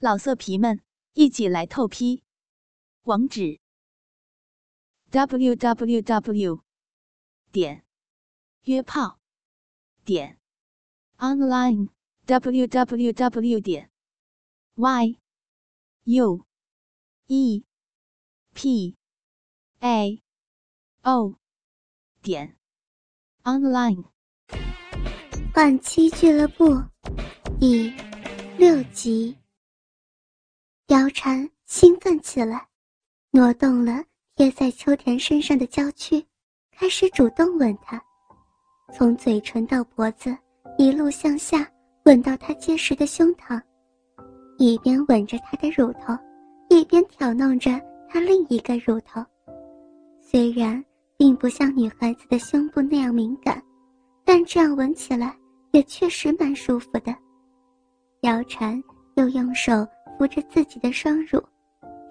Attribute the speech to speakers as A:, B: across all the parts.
A: 老色皮们，一起来透批！网址：w w w 点约炮点 online w w w 点 y u e p a o 点 online。
B: 换妻俱乐部第六集。貂蝉兴奋起来，挪动了贴在秋田身上的娇躯，开始主动吻他，从嘴唇到脖子，一路向下吻到他结实的胸膛，一边吻着他的乳头，一边挑弄着他另一个乳头。虽然并不像女孩子的胸部那样敏感，但这样吻起来也确实蛮舒服的。貂蝉又用手。扶着自己的双乳，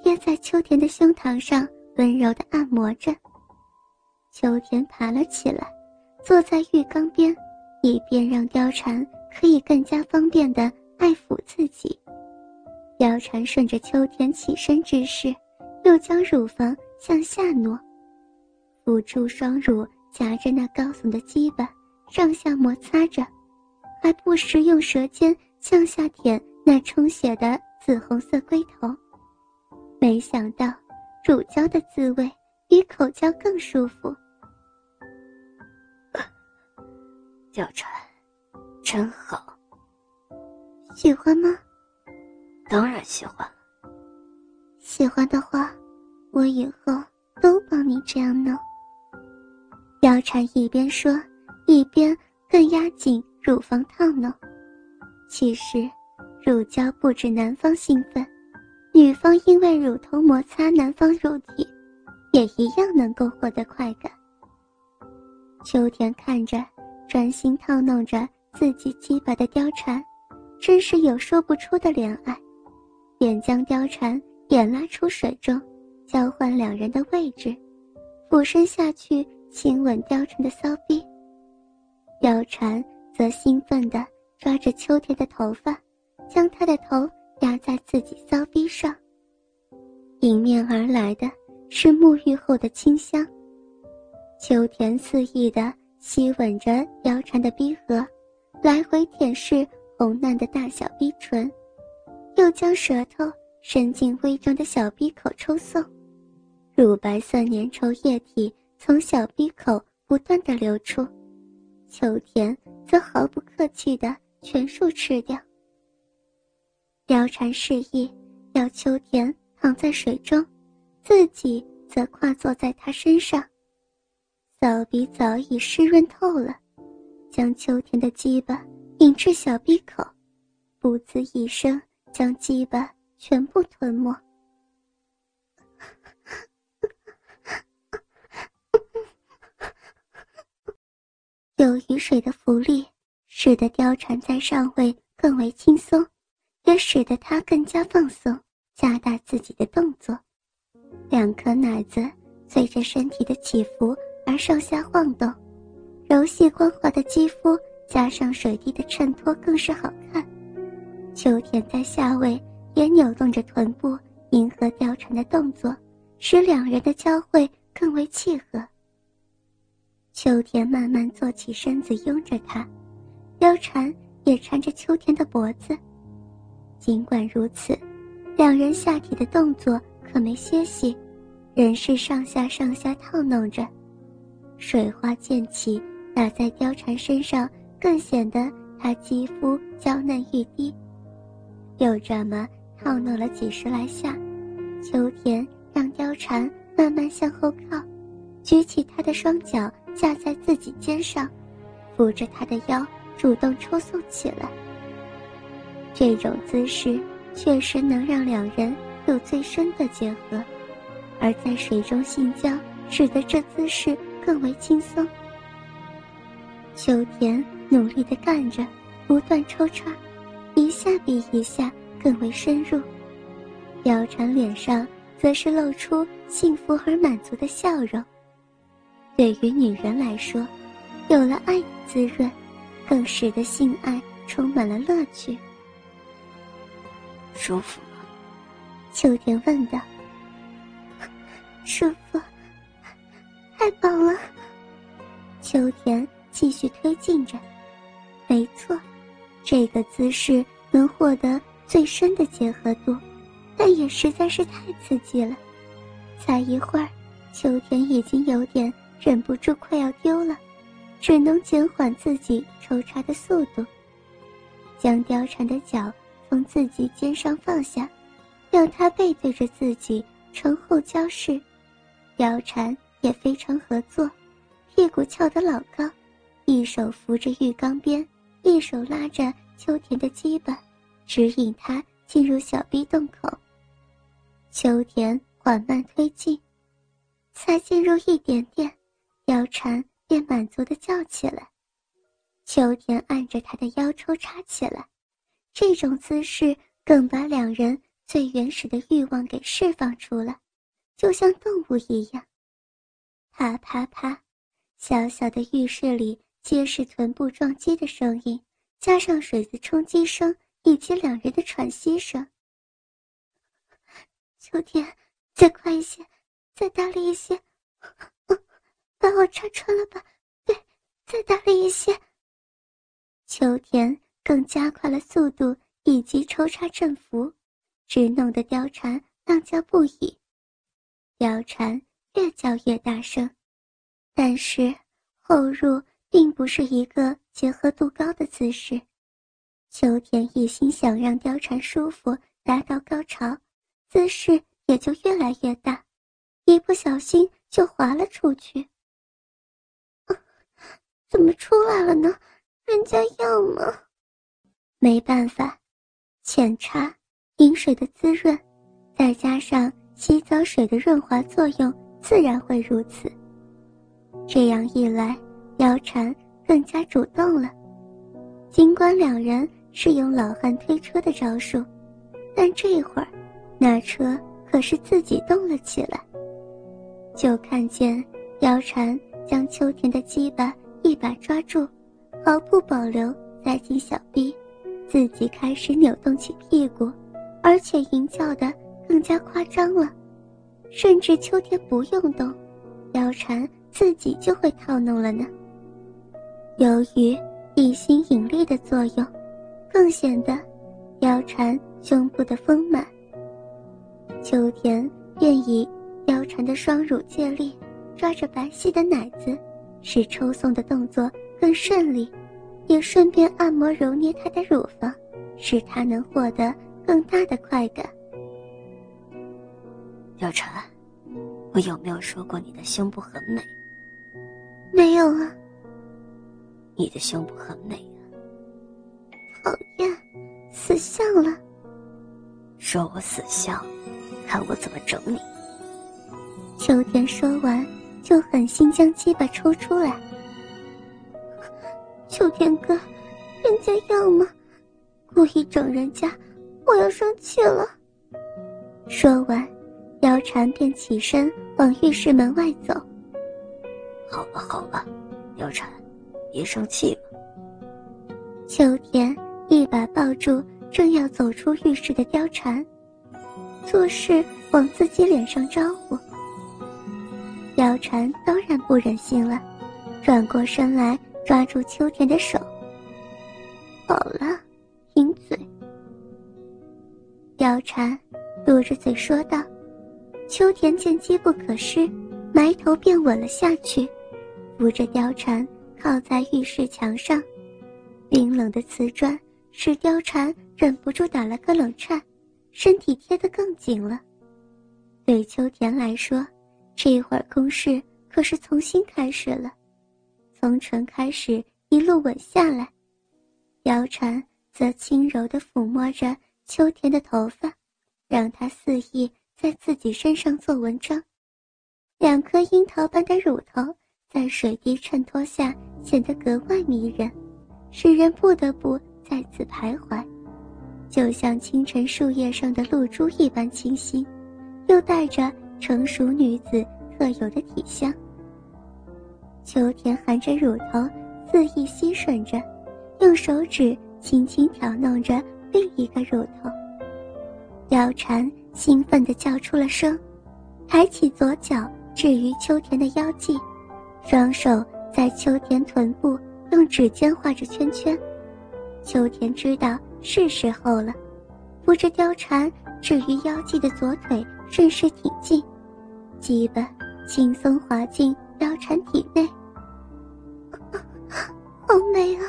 B: 贴在秋田的胸膛上，温柔的按摩着。秋田爬了起来，坐在浴缸边，以便让貂蝉可以更加方便的爱抚自己。貂蝉顺着秋田起身之势，又将乳房向下挪，扶住双乳夹着那高耸的鸡巴，上下摩擦着，还不时用舌尖向下舔那充血的。紫红色龟头，没想到乳胶的滋味比口胶更舒服。
C: 貂蝉，真好。
B: 喜欢吗？
C: 当然喜欢。
B: 喜欢的话，我以后都帮你这样弄。貂蝉一边说，一边更压紧乳房套弄。其实。乳胶不止男方兴奋，女方因为乳头摩擦男方肉体，也一样能够获得快感。秋田看着专心套弄着自己鸡巴的貂蝉，真是有说不出的怜爱，便将貂蝉也拉出水中，交换两人的位置，俯身下去亲吻貂蝉的骚逼。貂蝉则兴奋地抓着秋田的头发。将他的头压在自己骚逼上。迎面而来的是沐浴后的清香。秋田肆意地吸吻着腰缠的逼核，来回舔舐红嫩的大小逼唇，又将舌头伸进微张的小逼口抽送，乳白色粘稠液体从小逼口不断的流出，秋田则毫不客气地全数吃掉。貂蝉示意要秋田躺在水中，自己则跨坐在他身上。骚逼早已湿润透了，将秋田的鸡巴引至小鼻口，不呲一声将鸡巴全部吞没。有雨水的浮力，使得貂蝉在上位更为轻松。也使得他更加放松，加大自己的动作。两颗奶子随着身体的起伏而上下晃动，柔细光滑的肌肤加上水滴的衬托，更是好看。秋田在下位也扭动着臀部，迎合貂蝉的动作，使两人的交汇更为契合。秋田慢慢坐起身子，拥着他，貂蝉也缠着秋田的脖子。尽管如此，两人下体的动作可没歇息，仍是上下上下套弄着。水花溅起，打在貂蝉身上，更显得她肌肤娇嫩欲滴。又这么套弄了几十来下，秋田让貂蝉慢慢向后靠，举起她的双脚架在自己肩上，扶着她的腰，主动抽送起来。这种姿势确实能让两人有最深的结合，而在水中性交使得这姿势更为轻松。秋田努力地干着，不断抽插，一下比一下更为深入。貂蝉脸上则是露出幸福而满足的笑容。对于女人来说，有了爱的滋润，更使得性爱充满了乐趣。
C: 舒服吗？
B: 秋田问道。舒服，太棒了。秋田继续推进着。没错，这个姿势能获得最深的结合度，但也实在是太刺激了。才一会儿，秋田已经有点忍不住，快要丢了，只能减缓自己抽插的速度，将貂蝉的脚从自己肩上放下，让他背对着自己，呈后交式。貂蝉也非常合作，屁股翘得老高，一手扶着浴缸边，一手拉着秋田的鸡巴，指引他进入小逼洞口。秋田缓慢推进，才进入一点点，貂蝉便满足的叫起来。秋田按着他的腰抽插起来，这种姿势更把两人最原始的欲望给释放出来。就像动物一样，啪啪啪，小小的浴室里皆是臀部撞击的声音，加上水的冲击声以及两人的喘息声。秋天，再快一些，再大力一些，把我插穿了吧？对，再大力一些。秋天更加快了速度以及抽插振幅，直弄得貂蝉浪叫不已。貂蝉越叫越大声，但是后入并不是一个结合度高的姿势。秋田一心想让貂蝉舒服，达到高潮，姿势也就越来越大，一不小心就滑了出去。怎么出来了呢？人家要吗？没办法，浅茶饮水的滋润，再加上。洗澡水的润滑作用自然会如此。这样一来，貂蝉更加主动了。尽管两人是用老汉推车的招数，但这会儿，那车可是自己动了起来。就看见貂蝉将秋田的鸡巴一把抓住，毫不保留塞进小臂，自己开始扭动起屁股，而且淫叫的。更加夸张了，甚至秋天不用动，貂蝉自己就会套弄了呢。由于地心引力的作用，更显得貂蝉胸部的丰满。秋田便以貂蝉的双乳借力，抓着白皙的奶子，使抽送的动作更顺利，也顺便按摩揉捏她的乳房，使她能获得更大的快感。
C: 貂蝉，我有没有说过你的胸部很美？
B: 没有啊。
C: 你的胸部很美啊。
B: 讨厌，死相了。
C: 说我死相，看我怎么整你。
B: 秋天说完，就狠心将鸡巴抽出来。秋天哥，人家要吗？故意整人家，我要生气了。说完。貂蝉便起身往浴室门外走。
C: 好了好了，貂蝉，别生气了。
B: 秋天一把抱住正要走出浴室的貂蝉，做势往自己脸上招呼。貂蝉当然不忍心了，转过身来抓住秋田的手。好了，停嘴。貂蝉嘟着嘴说道。秋田见机不可失，埋头便吻了下去，扶着貂蝉靠在浴室墙上，冰冷的瓷砖使貂蝉忍不住打了个冷颤，身体贴得更紧了。对秋田来说，这会儿攻势可是重新开始了，从唇开始一路吻下来，姚蝉则轻柔地抚摸着秋天的头发，让他肆意。在自己身上做文章，两颗樱桃般的乳头在水滴衬托下显得格外迷人，使人不得不在此徘徊，就像清晨树叶上的露珠一般清新，又带着成熟女子特有的体香。秋田含着乳头肆意吸吮着，用手指轻轻挑弄着另一个乳头，貂蝉兴奋地叫出了声，抬起左脚置于秋田的腰际，双手在秋田臀部用指尖画着圈圈。秋田知道是时候了，扶着貂蝉置于腰际的左腿顺势挺进，基本轻松滑进貂蝉体内。好美啊！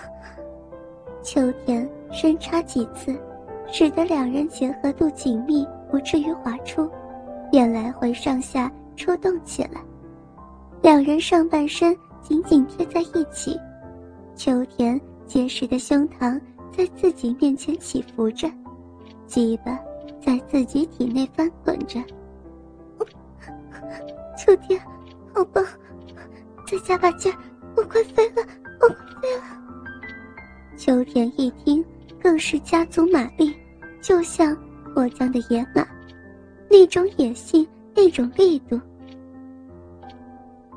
B: 秋田深插几次。使得两人结合度紧密，不至于滑出，便来回上下抽动起来。两人上半身紧紧贴在一起，秋田结实的胸膛在自己面前起伏着，鸡巴在自己体内翻滚着。秋田，好棒！再加把劲，我快飞了，我快飞了！秋田一听。更是加足马力，就像过江的野马，那种野性，那种力度。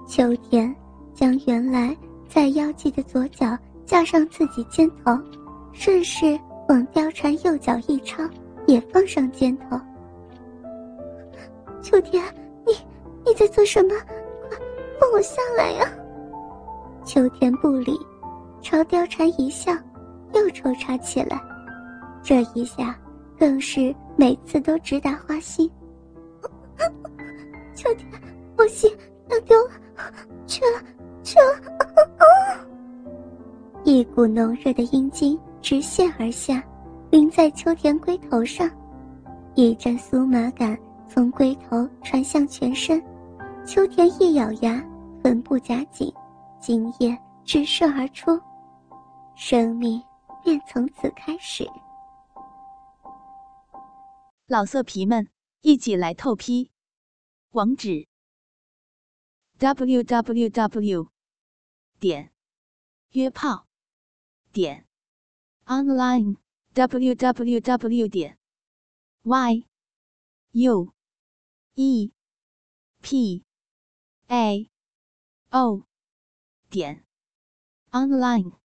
B: 秋田将原来在腰际的左脚架上自己肩头，顺势往貂蝉右脚一抄，也放上肩头。秋田，你你在做什么？快放我下来呀！秋田不理，朝貂蝉一笑。又抽插起来，这一下更是每次都直达花心。秋天，不行要丢了，去了，去了！一股浓热的阴茎直线而下，淋在秋田龟头上，一阵酥麻感从龟头传向全身。秋田一咬牙，臀部夹紧，精液直射而出，生命。便从此开始。
A: 老色皮们，一起来透批！网址：w w w 点约炮点 online w w w 点 y u e p a o 点 online。